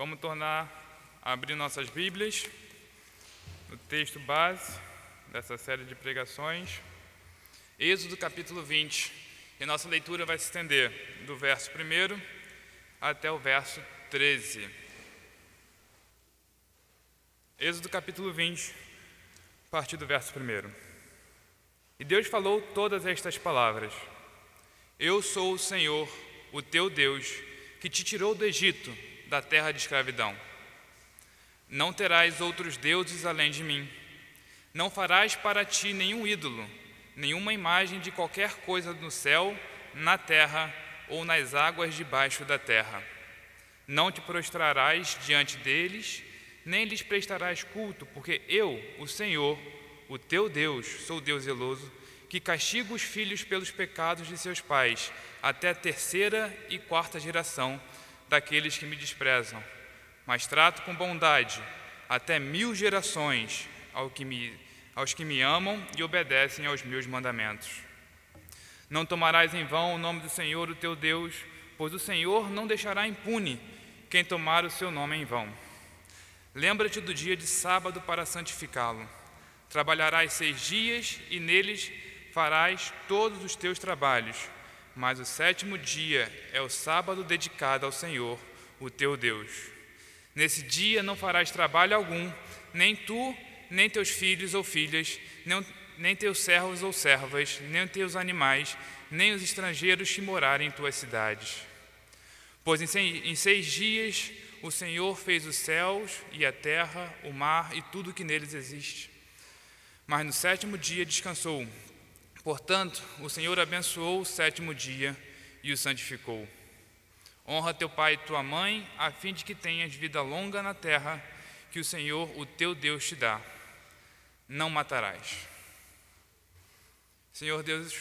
Vamos tornar a abrir nossas Bíblias no texto base dessa série de pregações, Êxodo capítulo 20. E nossa leitura vai se estender do verso 1 até o verso 13. Êxodo capítulo 20, a partir do verso 1. E Deus falou todas estas palavras: Eu sou o Senhor, o teu Deus, que te tirou do Egito, da terra de escravidão. Não terás outros deuses além de mim. Não farás para ti nenhum ídolo, nenhuma imagem de qualquer coisa no céu, na terra ou nas águas debaixo da terra. Não te prostrarás diante deles, nem lhes prestarás culto, porque eu, o Senhor, o teu Deus, sou Deus zeloso, que castigo os filhos pelos pecados de seus pais, até a terceira e quarta geração daqueles que me desprezam, mas trato com bondade até mil gerações ao que me, aos que me amam e obedecem aos meus mandamentos. Não tomarás em vão o nome do Senhor, o teu Deus, pois o Senhor não deixará impune quem tomar o seu nome em vão. Lembra-te do dia de sábado para santificá-lo. Trabalharás seis dias e neles farás todos os teus trabalhos mas o sétimo dia é o sábado dedicado ao Senhor, o teu Deus. Nesse dia não farás trabalho algum, nem tu, nem teus filhos ou filhas, nem, nem teus servos ou servas, nem teus animais, nem os estrangeiros que morarem em tuas cidades. Pois em seis, em seis dias o Senhor fez os céus e a terra, o mar e tudo que neles existe. Mas no sétimo dia descansou, Portanto, o Senhor abençoou o sétimo dia e o santificou. Honra teu pai e tua mãe, a fim de que tenhas vida longa na terra que o Senhor, o teu Deus, te dá. Não matarás. Senhor Deus,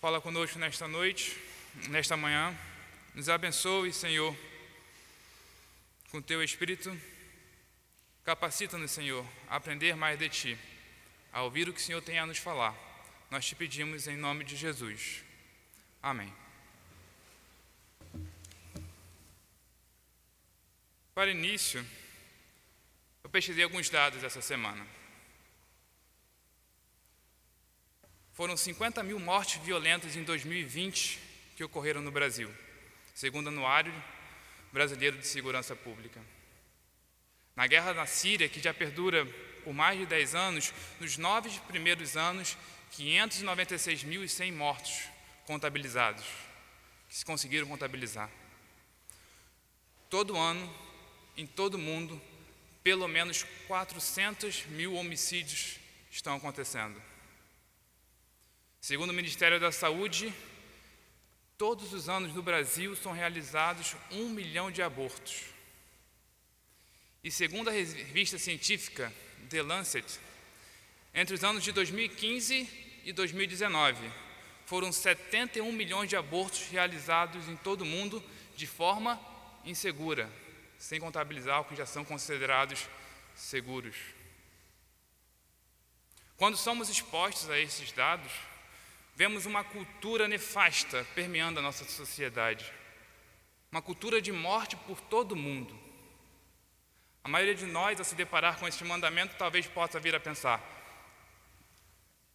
fala conosco nesta noite, nesta manhã. Nos abençoe, Senhor, com teu Espírito. Capacita-nos, Senhor, a aprender mais de ti a ouvir o que o Senhor tem a nos falar. Nós te pedimos em nome de Jesus. Amém. Para início, eu pesquisei alguns dados essa semana. Foram 50 mil mortes violentas em 2020 que ocorreram no Brasil, segundo o Anuário Brasileiro de Segurança Pública. Na guerra na Síria, que já perdura por mais de 10 anos, nos nove primeiros anos, 596.100 mortos contabilizados, que se conseguiram contabilizar. Todo ano, em todo o mundo, pelo menos 400 mil homicídios estão acontecendo. Segundo o Ministério da Saúde, todos os anos no Brasil são realizados um milhão de abortos. E segundo a revista científica The Lancet, entre os anos de 2015 e 2019, foram 71 milhões de abortos realizados em todo o mundo de forma insegura, sem contabilizar o que já são considerados seguros. Quando somos expostos a esses dados, vemos uma cultura nefasta permeando a nossa sociedade. Uma cultura de morte por todo o mundo. A maioria de nós, ao se deparar com este mandamento, talvez possa vir a pensar: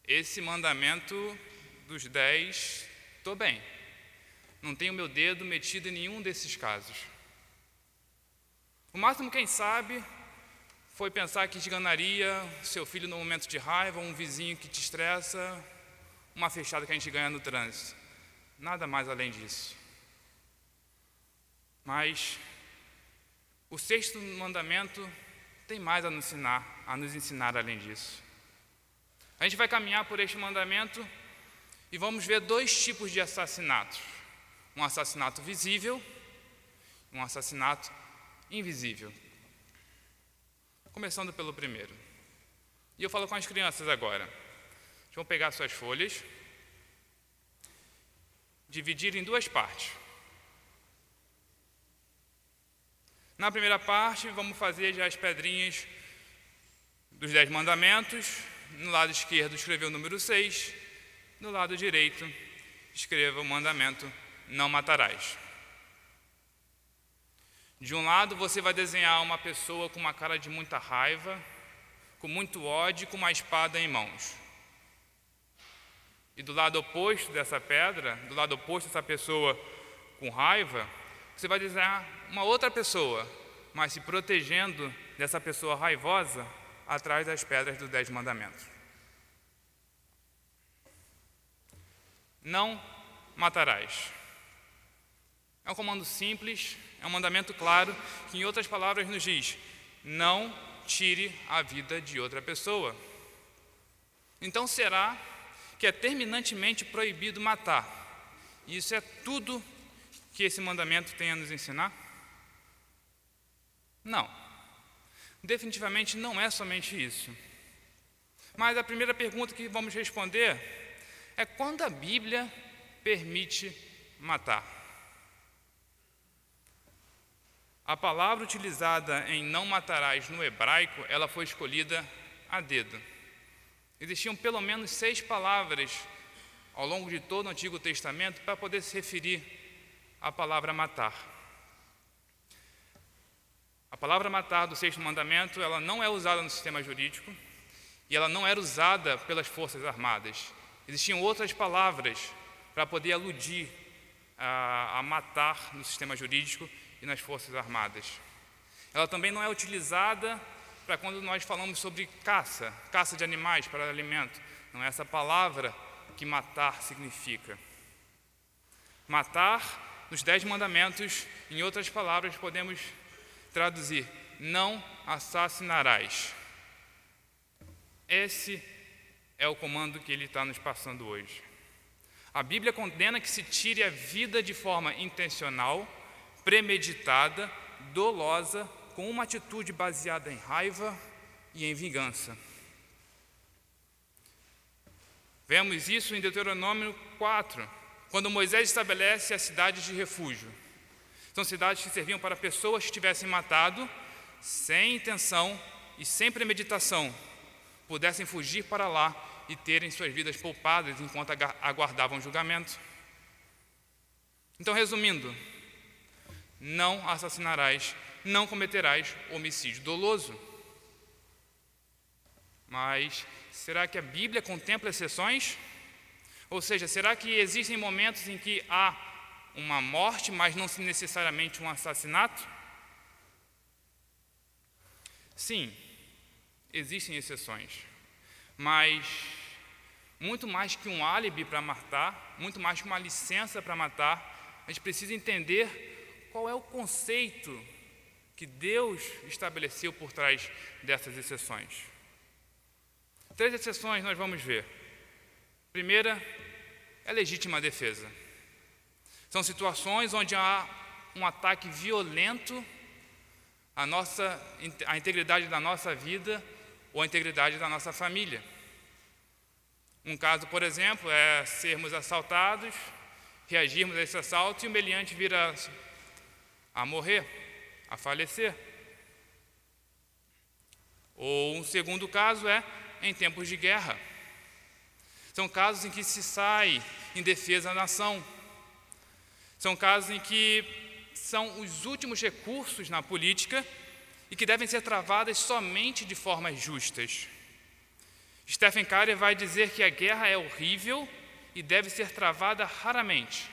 esse mandamento dos dez, estou bem, não tenho meu dedo metido em nenhum desses casos. O máximo, quem sabe, foi pensar que esganaria seu filho no momento de raiva, um vizinho que te estressa, uma fechada que a gente ganha no trânsito. Nada mais além disso. Mas o sexto mandamento tem mais a nos ensinar, a nos ensinar além disso. A gente vai caminhar por este mandamento e vamos ver dois tipos de assassinatos: um assassinato visível, um assassinato invisível. Começando pelo primeiro. E eu falo com as crianças agora. Vão pegar suas folhas, dividir em duas partes. Na primeira parte, vamos fazer já as pedrinhas dos Dez Mandamentos. No lado esquerdo, escreveu o número 6. No lado direito, escreva o mandamento: Não matarás. De um lado, você vai desenhar uma pessoa com uma cara de muita raiva, com muito ódio, com uma espada em mãos. E do lado oposto dessa pedra, do lado oposto dessa pessoa com raiva, você vai desenhar uma outra pessoa, mas se protegendo dessa pessoa raivosa atrás das pedras dos Dez Mandamentos. Não matarás. É um comando simples, é um mandamento claro, que em outras palavras nos diz: não tire a vida de outra pessoa. Então será que é terminantemente proibido matar? Isso é tudo que esse mandamento tem a nos ensinar? Não. Definitivamente não é somente isso. Mas a primeira pergunta que vamos responder é quando a Bíblia permite matar. A palavra utilizada em não matarás no hebraico, ela foi escolhida a dedo. Existiam pelo menos seis palavras ao longo de todo o Antigo Testamento para poder se referir à palavra matar. A palavra matar do sexto mandamento, ela não é usada no sistema jurídico e ela não era usada pelas forças armadas. Existiam outras palavras para poder aludir a, a matar no sistema jurídico e nas Forças Armadas. Ela também não é utilizada para quando nós falamos sobre caça, caça de animais para alimento. Não é essa palavra que matar significa. Matar, nos Dez Mandamentos, em outras palavras, podemos traduzir: não assassinarás. Esse é o comando que ele está nos passando hoje. A Bíblia condena que se tire a vida de forma intencional premeditada, dolosa, com uma atitude baseada em raiva e em vingança. Vemos isso em Deuteronômio 4, quando Moisés estabelece as cidades de refúgio. São cidades que serviam para pessoas que tivessem matado sem intenção e sem premeditação, pudessem fugir para lá e terem suas vidas poupadas enquanto aguardavam julgamento. Então, resumindo, não assassinarás, não cometerás homicídio doloso. Mas será que a Bíblia contempla exceções? Ou seja, será que existem momentos em que há uma morte, mas não necessariamente um assassinato? Sim, existem exceções, mas muito mais que um álibi para matar, muito mais que uma licença para matar, a gente precisa entender qual é o conceito que Deus estabeleceu por trás dessas exceções. Três exceções nós vamos ver. Primeira é legítima defesa. São situações onde há um ataque violento à nossa à integridade da nossa vida ou à integridade da nossa família. Um caso, por exemplo, é sermos assaltados, reagirmos a esse assalto e o meliante vira a morrer, a falecer. Ou um segundo caso é em tempos de guerra. São casos em que se sai em defesa da nação. São casos em que são os últimos recursos na política e que devem ser travadas somente de formas justas. Stephen Carey vai dizer que a guerra é horrível e deve ser travada raramente,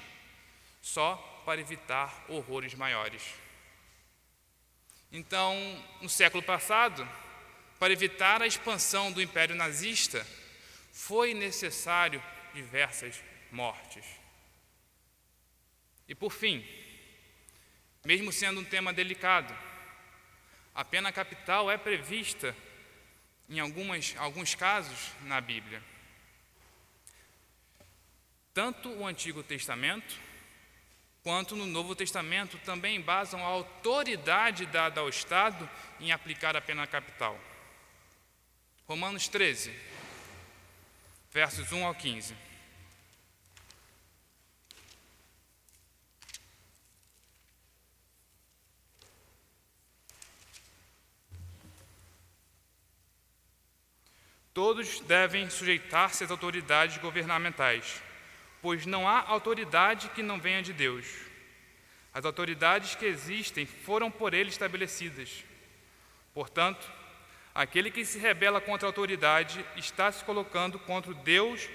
só para evitar horrores maiores. Então, no século passado, para evitar a expansão do Império Nazista, foi necessário diversas mortes. E por fim, mesmo sendo um tema delicado, a pena capital é prevista em algumas, alguns casos na Bíblia. Tanto o Antigo Testamento quanto no Novo Testamento também basam a autoridade dada ao Estado em aplicar a pena capital. Romanos 13, versos 1 ao 15. Todos devem sujeitar-se às autoridades governamentais pois não há autoridade que não venha de Deus. As autoridades que existem foram por ele estabelecidas. Portanto, aquele que se rebela contra a autoridade está se colocando contra o Deus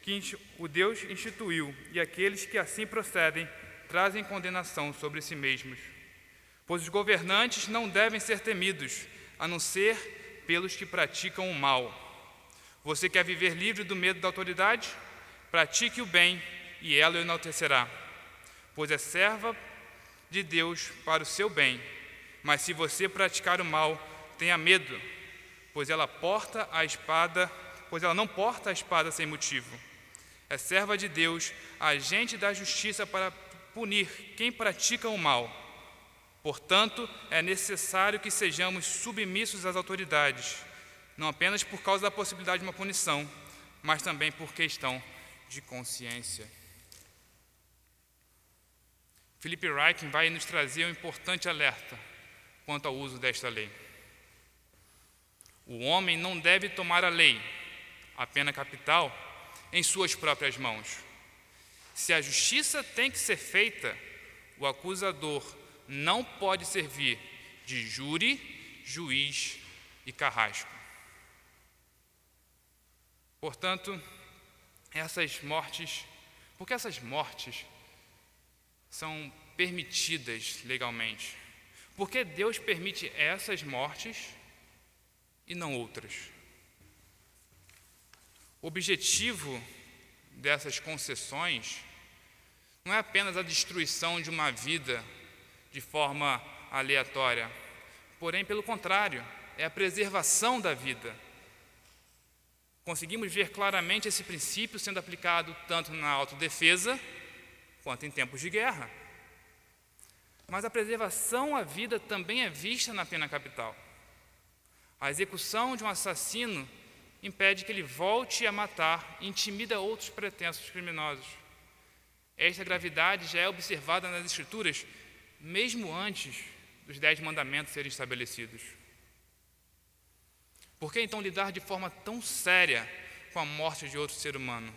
que o Deus instituiu, e aqueles que assim procedem trazem condenação sobre si mesmos. Pois os governantes não devem ser temidos, a não ser pelos que praticam o mal. Você quer viver livre do medo da autoridade? Pratique o bem e ela o enaltecerá, pois é serva de Deus para o seu bem. Mas se você praticar o mal, tenha medo, pois ela porta a espada, pois ela não porta a espada sem motivo. É serva de Deus, agente da justiça para punir quem pratica o mal. Portanto, é necessário que sejamos submissos às autoridades, não apenas por causa da possibilidade de uma punição, mas também por questão de consciência. Felipe Reichen vai nos trazer um importante alerta quanto ao uso desta lei. O homem não deve tomar a lei, a pena capital, em suas próprias mãos. Se a justiça tem que ser feita, o acusador não pode servir de júri, juiz e carrasco. Portanto, essas mortes, porque essas mortes são permitidas legalmente? Porque Deus permite essas mortes e não outras? O objetivo dessas concessões não é apenas a destruição de uma vida de forma aleatória, porém, pelo contrário, é a preservação da vida Conseguimos ver claramente esse princípio sendo aplicado tanto na autodefesa quanto em tempos de guerra. Mas a preservação à vida também é vista na pena capital. A execução de um assassino impede que ele volte a matar e intimida outros pretensos criminosos. Esta gravidade já é observada nas Escrituras, mesmo antes dos Dez Mandamentos serem estabelecidos. Por que então lidar de forma tão séria com a morte de outro ser humano?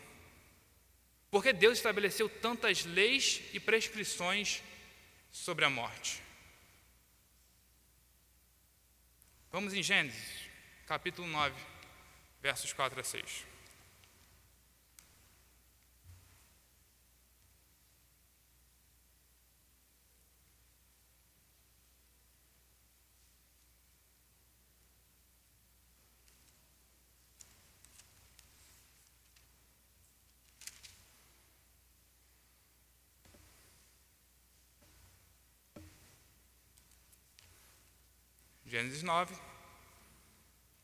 Por que Deus estabeleceu tantas leis e prescrições sobre a morte? Vamos em Gênesis, capítulo 9, versos 4 a 6. Gênesis 9,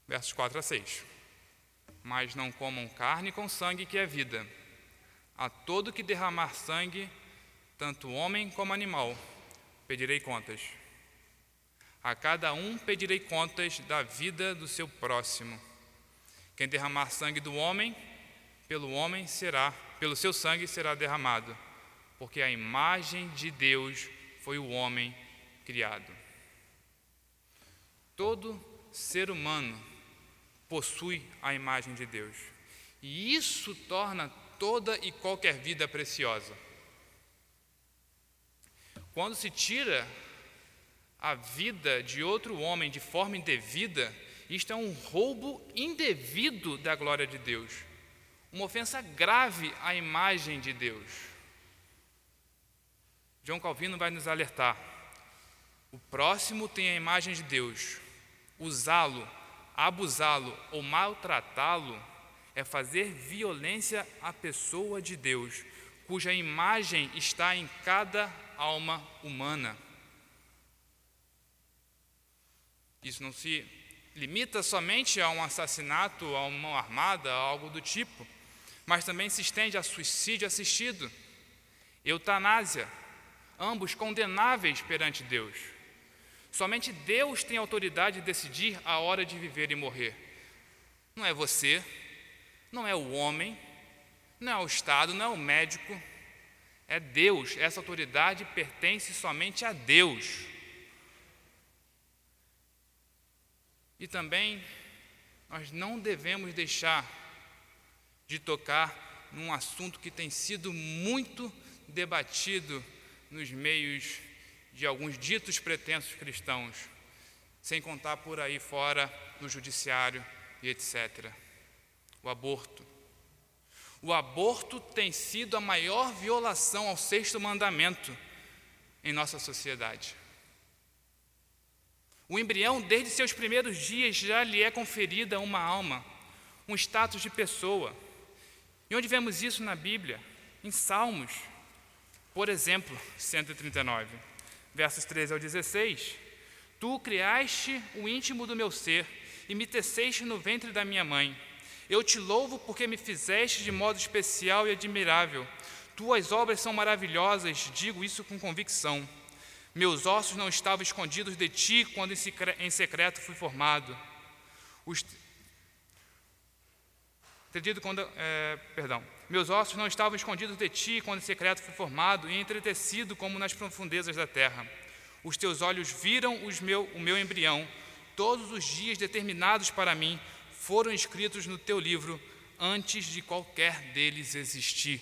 versos 4 a 6. Mas não comam carne com sangue, que é vida. A todo que derramar sangue, tanto homem como animal, pedirei contas. A cada um pedirei contas da vida do seu próximo. Quem derramar sangue do homem, pelo homem será, pelo seu sangue será derramado, porque a imagem de Deus foi o homem criado. Todo ser humano possui a imagem de Deus. E isso torna toda e qualquer vida preciosa. Quando se tira a vida de outro homem de forma indevida, isto é um roubo indevido da glória de Deus, uma ofensa grave à imagem de Deus. João Calvino vai nos alertar: o próximo tem a imagem de Deus, Usá-lo, abusá-lo ou maltratá-lo é fazer violência à pessoa de Deus, cuja imagem está em cada alma humana. Isso não se limita somente a um assassinato, a uma mão armada, a algo do tipo, mas também se estende a suicídio assistido, eutanásia, ambos condenáveis perante Deus. Somente Deus tem autoridade de decidir a hora de viver e morrer. Não é você, não é o homem, não é o Estado, não é o médico. É Deus. Essa autoridade pertence somente a Deus. E também nós não devemos deixar de tocar num assunto que tem sido muito debatido nos meios de alguns ditos pretensos cristãos, sem contar por aí fora no judiciário e etc. O aborto. O aborto tem sido a maior violação ao sexto mandamento em nossa sociedade. O embrião, desde seus primeiros dias, já lhe é conferida uma alma, um status de pessoa. E onde vemos isso na Bíblia? Em Salmos. Por exemplo, 139, versos 13 ao 16. Tu criaste o íntimo do meu ser e me teceste no ventre da minha mãe. Eu te louvo porque me fizeste de modo especial e admirável. Tuas obras são maravilhosas, digo isso com convicção. Meus ossos não estavam escondidos de ti quando em secreto fui formado. Os... Entendido quando, é, perdão. Meus ossos não estavam escondidos de ti quando em secreto fui formado e entretecido como nas profundezas da terra. Os teus olhos viram os meu, o meu embrião. Todos os dias determinados para mim foram escritos no teu livro antes de qualquer deles existir.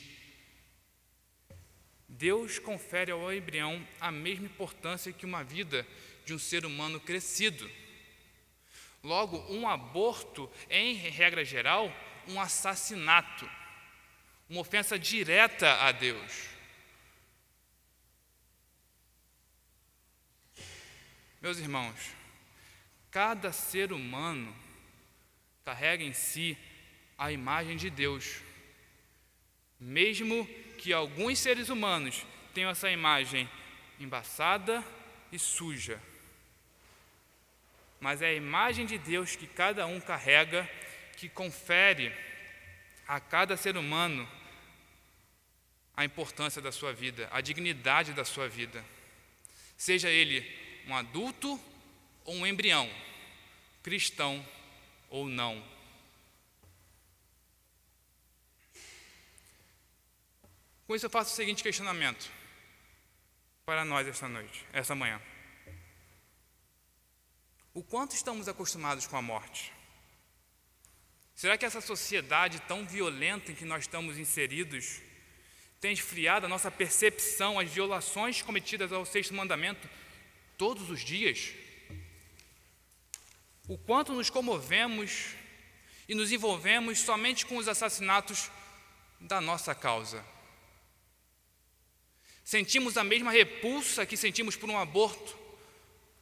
Deus confere ao embrião a mesma importância que uma vida de um ser humano crescido. Logo, um aborto é, em regra geral, um assassinato, uma ofensa direta a Deus. Meus irmãos, cada ser humano carrega em si a imagem de Deus. Mesmo que alguns seres humanos tenham essa imagem embaçada e suja, mas é a imagem de Deus que cada um carrega que confere a cada ser humano a importância da sua vida, a dignidade da sua vida. Seja ele um adulto ou um embrião, cristão ou não. Com isso eu faço o seguinte questionamento para nós esta noite, esta manhã. O quanto estamos acostumados com a morte? Será que essa sociedade tão violenta em que nós estamos inseridos tem esfriado a nossa percepção às violações cometidas ao sexto mandamento todos os dias? o quanto nos comovemos e nos envolvemos somente com os assassinatos da nossa causa. Sentimos a mesma repulsa que sentimos por um aborto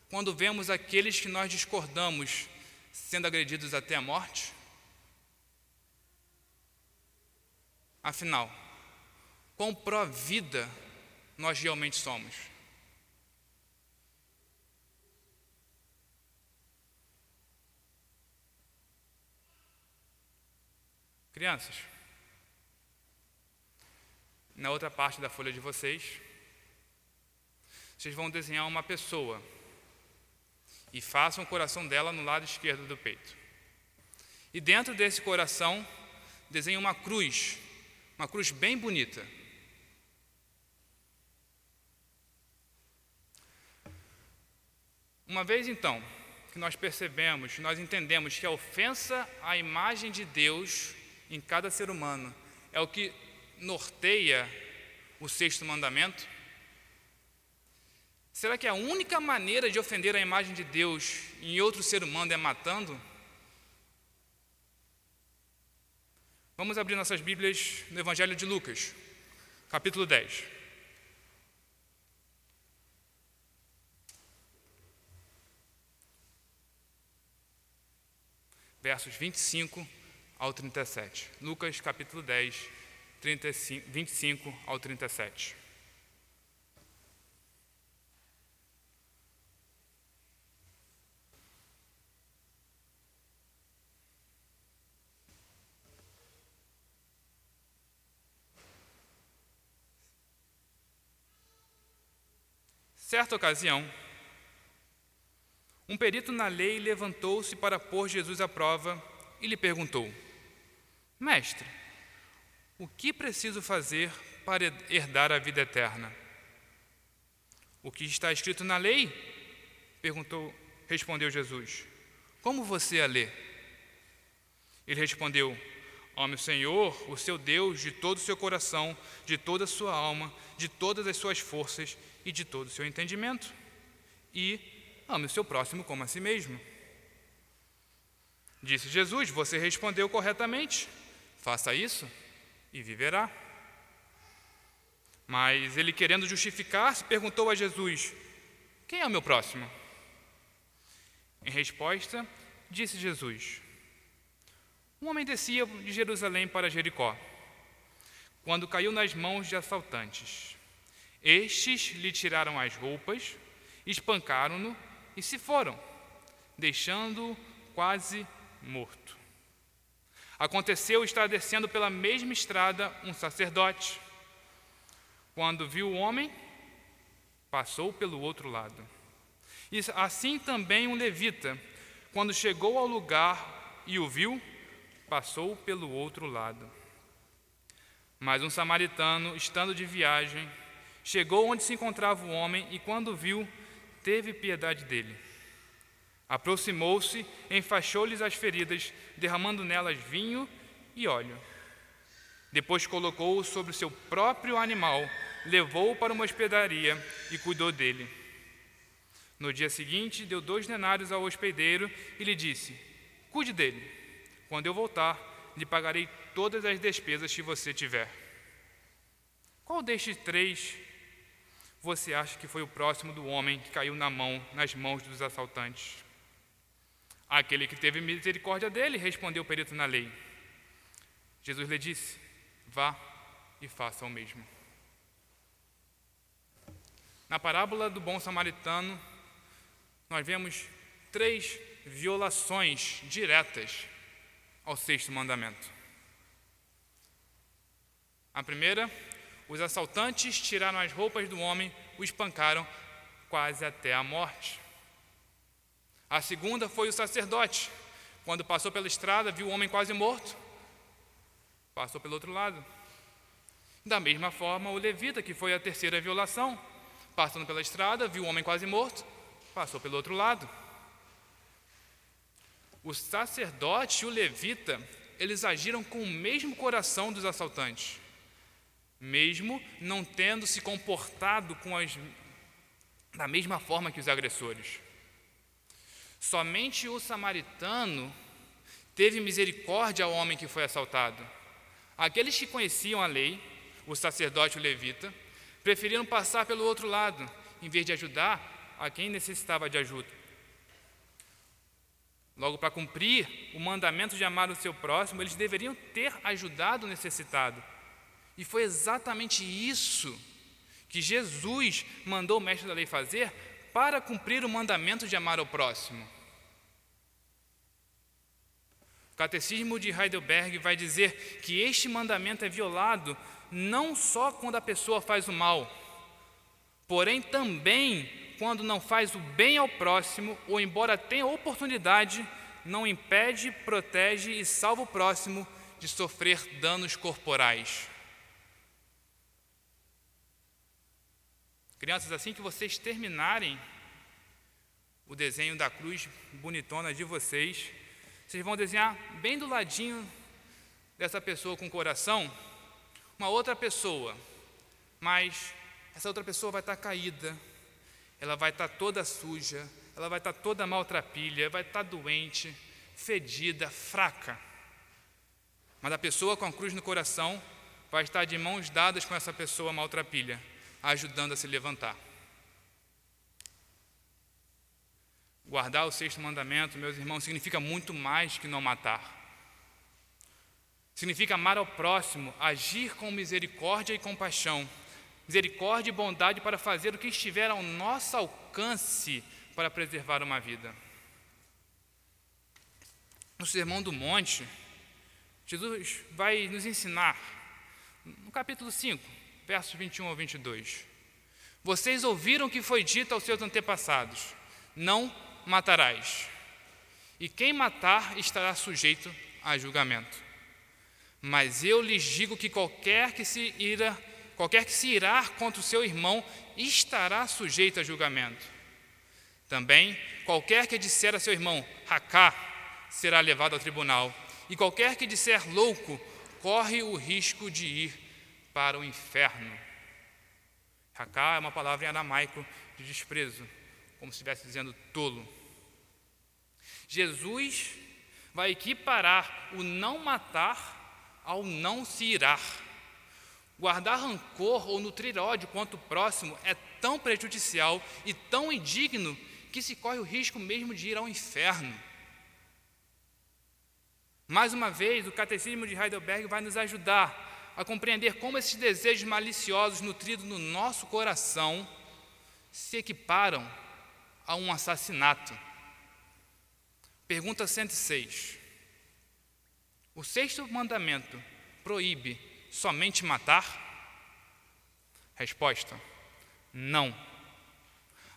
quando vemos aqueles que nós discordamos sendo agredidos até a morte? Afinal, quão pró-vida nós realmente somos? Crianças, na outra parte da folha de vocês, vocês vão desenhar uma pessoa e façam o coração dela no lado esquerdo do peito. E dentro desse coração, desenhe uma cruz, uma cruz bem bonita. Uma vez então que nós percebemos, nós entendemos que a ofensa à imagem de Deus em cada ser humano é o que norteia o sexto mandamento? Será que a única maneira de ofender a imagem de Deus em outro ser humano é matando? Vamos abrir nossas Bíblias no Evangelho de Lucas, capítulo 10. Versos 25 ao 37. Lucas capítulo 10, 35, 25 ao 37. Certa ocasião, um perito na lei levantou-se para pôr Jesus à prova e lhe perguntou: Mestre, o que preciso fazer para herdar a vida eterna? O que está escrito na lei? Perguntou, respondeu Jesus. Como você a lê? Ele respondeu: Ame o Senhor, o seu Deus, de todo o seu coração, de toda a sua alma, de todas as suas forças e de todo o seu entendimento. E ame o seu próximo como a si mesmo. Disse Jesus: Você respondeu corretamente. Faça isso e viverá. Mas ele, querendo justificar-se, perguntou a Jesus: Quem é o meu próximo? Em resposta, disse Jesus: Um homem descia de Jerusalém para Jericó, quando caiu nas mãos de assaltantes. Estes lhe tiraram as roupas, espancaram-no e se foram, deixando-o quase morto. Aconteceu estar descendo pela mesma estrada um sacerdote. Quando viu o homem, passou pelo outro lado. E assim também um levita, quando chegou ao lugar e o viu, passou pelo outro lado. Mas um samaritano, estando de viagem, chegou onde se encontrava o homem e, quando viu, teve piedade dele. Aproximou-se, enfaixou-lhes as feridas, derramando nelas vinho e óleo. Depois colocou-o sobre o seu próprio animal, levou-o para uma hospedaria e cuidou dele. No dia seguinte, deu dois denários ao hospedeiro e lhe disse: Cuide dele. Quando eu voltar, lhe pagarei todas as despesas que você tiver. Qual destes três você acha que foi o próximo do homem que caiu na mão, nas mãos dos assaltantes? Aquele que teve misericórdia dele, respondeu o perito na lei. Jesus lhe disse: Vá e faça o mesmo. Na parábola do bom samaritano, nós vemos três violações diretas ao sexto mandamento. A primeira, os assaltantes tiraram as roupas do homem, o espancaram quase até a morte. A segunda foi o sacerdote. Quando passou pela estrada, viu o homem quase morto. Passou pelo outro lado. Da mesma forma, o levita, que foi a terceira violação, passando pela estrada, viu o homem quase morto, passou pelo outro lado. O sacerdote e o levita, eles agiram com o mesmo coração dos assaltantes, mesmo não tendo se comportado com as, da mesma forma que os agressores. Somente o samaritano teve misericórdia ao homem que foi assaltado. Aqueles que conheciam a lei, o sacerdote e o levita, preferiram passar pelo outro lado, em vez de ajudar a quem necessitava de ajuda. Logo, para cumprir o mandamento de amar o seu próximo, eles deveriam ter ajudado o necessitado. E foi exatamente isso que Jesus mandou o mestre da lei fazer para cumprir o mandamento de amar ao próximo. O Catecismo de Heidelberg vai dizer que este mandamento é violado não só quando a pessoa faz o mal, porém também quando não faz o bem ao próximo, ou embora tenha oportunidade, não impede, protege e salva o próximo de sofrer danos corporais. Crianças, assim que vocês terminarem o desenho da cruz bonitona de vocês, vocês vão desenhar bem do ladinho dessa pessoa com coração uma outra pessoa, mas essa outra pessoa vai estar caída, ela vai estar toda suja, ela vai estar toda maltrapilha, vai estar doente, fedida, fraca. Mas a pessoa com a cruz no coração vai estar de mãos dadas com essa pessoa maltrapilha, ajudando a se levantar. Guardar o sexto mandamento, meus irmãos, significa muito mais que não matar. Significa amar ao próximo, agir com misericórdia e compaixão, misericórdia e bondade para fazer o que estiver ao nosso alcance para preservar uma vida. No Sermão do Monte, Jesus vai nos ensinar, no capítulo 5, versos 21 ao 22. Vocês ouviram o que foi dito aos seus antepassados: Não matarás. E quem matar estará sujeito a julgamento. Mas eu lhes digo que qualquer que se ira, qualquer que se irar contra o seu irmão estará sujeito a julgamento. Também qualquer que disser a seu irmão, racá, será levado ao tribunal, e qualquer que disser louco corre o risco de ir para o inferno. Haká é uma palavra em aramaico de desprezo, como se estivesse dizendo tolo. Jesus vai equiparar o não matar ao não se irar. Guardar rancor ou nutrir ódio quanto o próximo é tão prejudicial e tão indigno que se corre o risco mesmo de ir ao inferno. Mais uma vez, o Catecismo de Heidelberg vai nos ajudar a compreender como esses desejos maliciosos nutridos no nosso coração se equiparam a um assassinato. Pergunta 106. O sexto mandamento proíbe somente matar? Resposta: Não.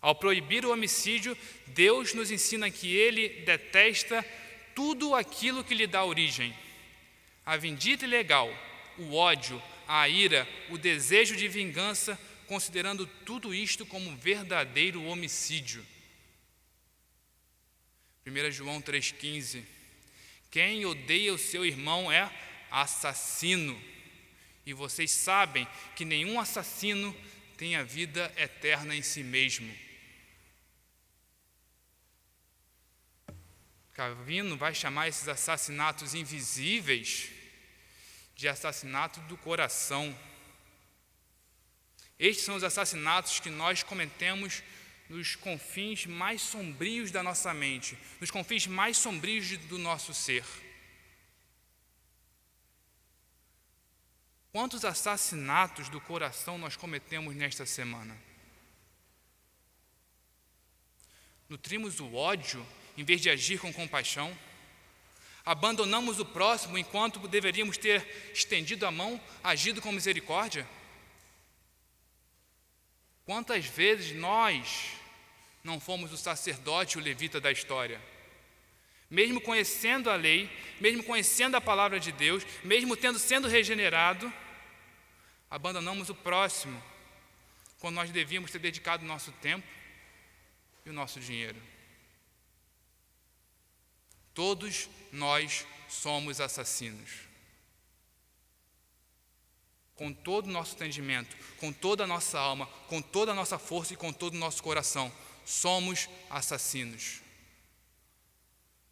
Ao proibir o homicídio, Deus nos ensina que ele detesta tudo aquilo que lhe dá origem. A vindita ilegal, o ódio, a ira, o desejo de vingança, considerando tudo isto como verdadeiro homicídio. 1 João 3,15 Quem odeia o seu irmão é assassino. E vocês sabem que nenhum assassino tem a vida eterna em si mesmo. Calvino vai chamar esses assassinatos invisíveis de assassinato do coração. Estes são os assassinatos que nós cometemos nos confins mais sombrios da nossa mente, nos confins mais sombrios do nosso ser. Quantos assassinatos do coração nós cometemos nesta semana? Nutrimos o ódio em vez de agir com compaixão? Abandonamos o próximo enquanto deveríamos ter estendido a mão, agido com misericórdia? Quantas vezes nós não fomos o sacerdote o levita da história? Mesmo conhecendo a lei, mesmo conhecendo a palavra de Deus, mesmo tendo sendo regenerado, abandonamos o próximo quando nós devíamos ter dedicado nosso tempo e o nosso dinheiro. Todos nós somos assassinos. Com todo o nosso entendimento, com toda a nossa alma, com toda a nossa força e com todo o nosso coração, somos assassinos.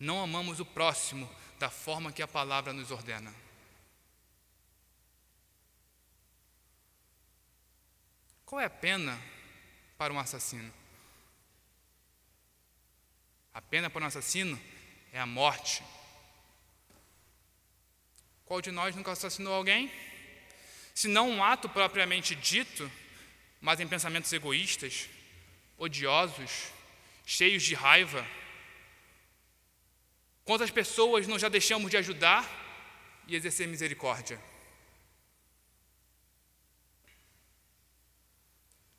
Não amamos o próximo da forma que a palavra nos ordena. Qual é a pena para um assassino? A pena para um assassino é a morte. Qual de nós nunca assassinou alguém? Se não um ato propriamente dito, mas em pensamentos egoístas, odiosos, cheios de raiva. Quantas pessoas nós já deixamos de ajudar e exercer misericórdia?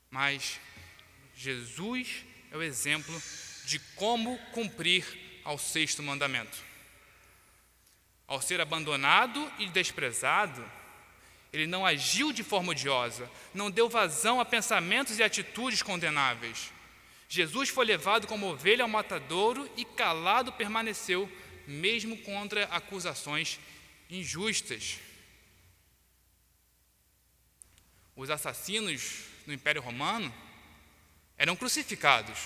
Mas Jesus é o exemplo de como cumprir ao sexto mandamento. Ao ser abandonado e desprezado, ele não agiu de forma odiosa, não deu vazão a pensamentos e atitudes condenáveis. Jesus foi levado como ovelha ao matadouro e calado permaneceu, mesmo contra acusações injustas. Os assassinos no Império Romano eram crucificados.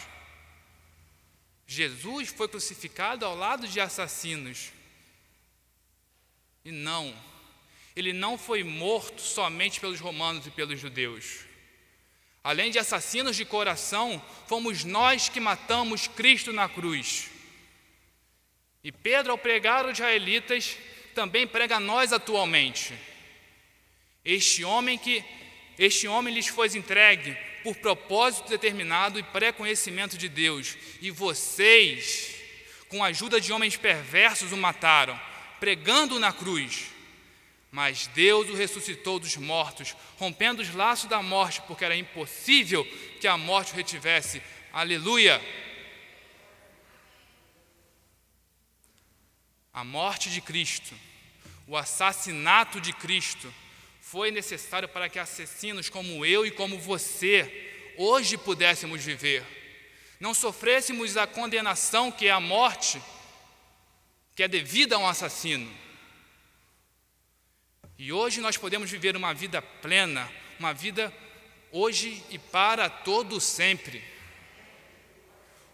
Jesus foi crucificado ao lado de assassinos. E não, ele não foi morto somente pelos romanos e pelos judeus. Além de assassinos de coração, fomos nós que matamos Cristo na cruz. E Pedro, ao pregar aos israelitas, também prega a nós atualmente. Este homem que este homem lhes foi entregue por propósito determinado e pré-conhecimento de Deus, e vocês, com a ajuda de homens perversos, o mataram, pregando-o na cruz. Mas Deus o ressuscitou dos mortos, rompendo os laços da morte, porque era impossível que a morte o retivesse. Aleluia! A morte de Cristo, o assassinato de Cristo, foi necessário para que assassinos como eu e como você hoje pudéssemos viver, não sofrêssemos a condenação que é a morte, que é devida a um assassino. E hoje nós podemos viver uma vida plena, uma vida hoje e para todo sempre.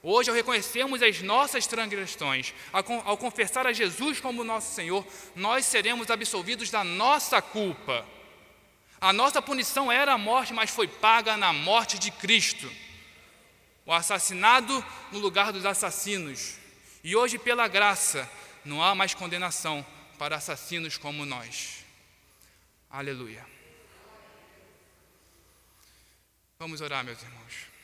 Hoje, ao reconhecermos as nossas transgressões, ao confessar a Jesus como nosso Senhor, nós seremos absolvidos da nossa culpa. A nossa punição era a morte, mas foi paga na morte de Cristo. O assassinado no lugar dos assassinos. E hoje, pela graça, não há mais condenação para assassinos como nós. Aleluia. Vamos orar, meus irmãos.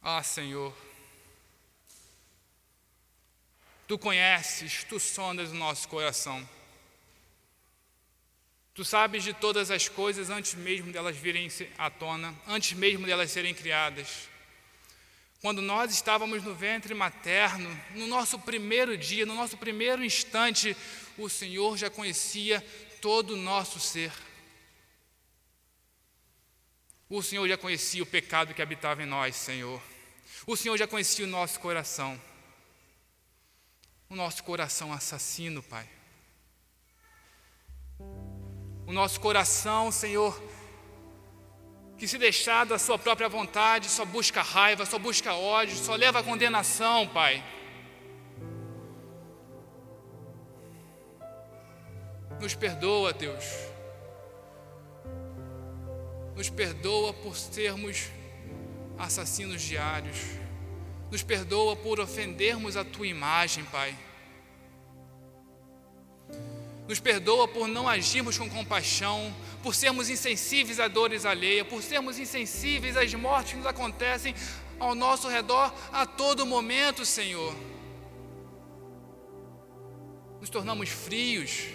Ah, Senhor, Tu conheces, Tu sondas o nosso coração. Tu sabes de todas as coisas antes mesmo delas virem à tona, antes mesmo delas serem criadas. Quando nós estávamos no ventre materno, no nosso primeiro dia, no nosso primeiro instante, o Senhor já conhecia todo o nosso ser. O Senhor já conhecia o pecado que habitava em nós, Senhor. O Senhor já conhecia o nosso coração. O nosso coração assassino, Pai o nosso coração, Senhor, que se deixar da Sua própria vontade, só busca raiva, só busca ódio, só leva a condenação, Pai. Nos perdoa, Deus. Nos perdoa por sermos assassinos diários. Nos perdoa por ofendermos a tua imagem, Pai. Nos perdoa por não agirmos com compaixão, por sermos insensíveis a dores alheias, por sermos insensíveis às mortes que nos acontecem ao nosso redor a todo momento, Senhor. Nos tornamos frios.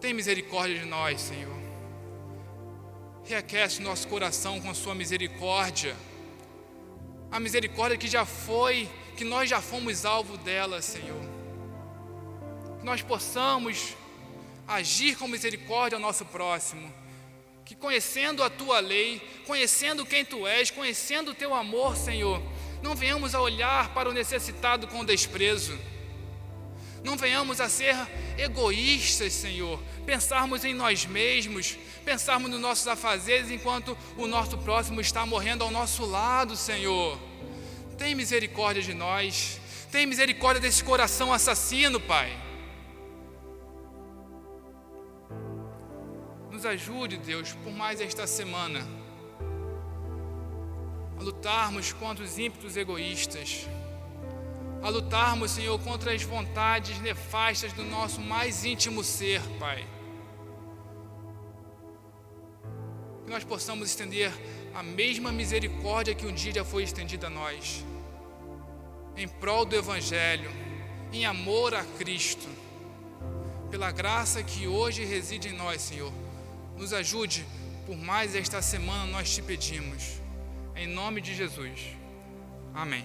Tem misericórdia de nós, Senhor. Reaquece nosso coração com a Sua misericórdia. A misericórdia que já foi, que nós já fomos alvo dela, Senhor. Que nós possamos agir com misericórdia ao nosso próximo, que conhecendo a tua lei, conhecendo quem tu és, conhecendo o teu amor, Senhor, não venhamos a olhar para o necessitado com desprezo, não venhamos a ser egoístas, Senhor, pensarmos em nós mesmos, pensarmos nos nossos afazeres enquanto o nosso próximo está morrendo ao nosso lado, Senhor. Tem misericórdia de nós, tem misericórdia desse coração assassino, Pai. nos ajude, Deus, por mais esta semana, a lutarmos contra os ímpetos egoístas, a lutarmos, Senhor, contra as vontades nefastas do nosso mais íntimo ser, Pai. Que nós possamos estender a mesma misericórdia que um dia já foi estendida a nós, em prol do Evangelho, em amor a Cristo, pela graça que hoje reside em nós, Senhor nos ajude por mais esta semana, nós te pedimos. Em nome de Jesus. Amém.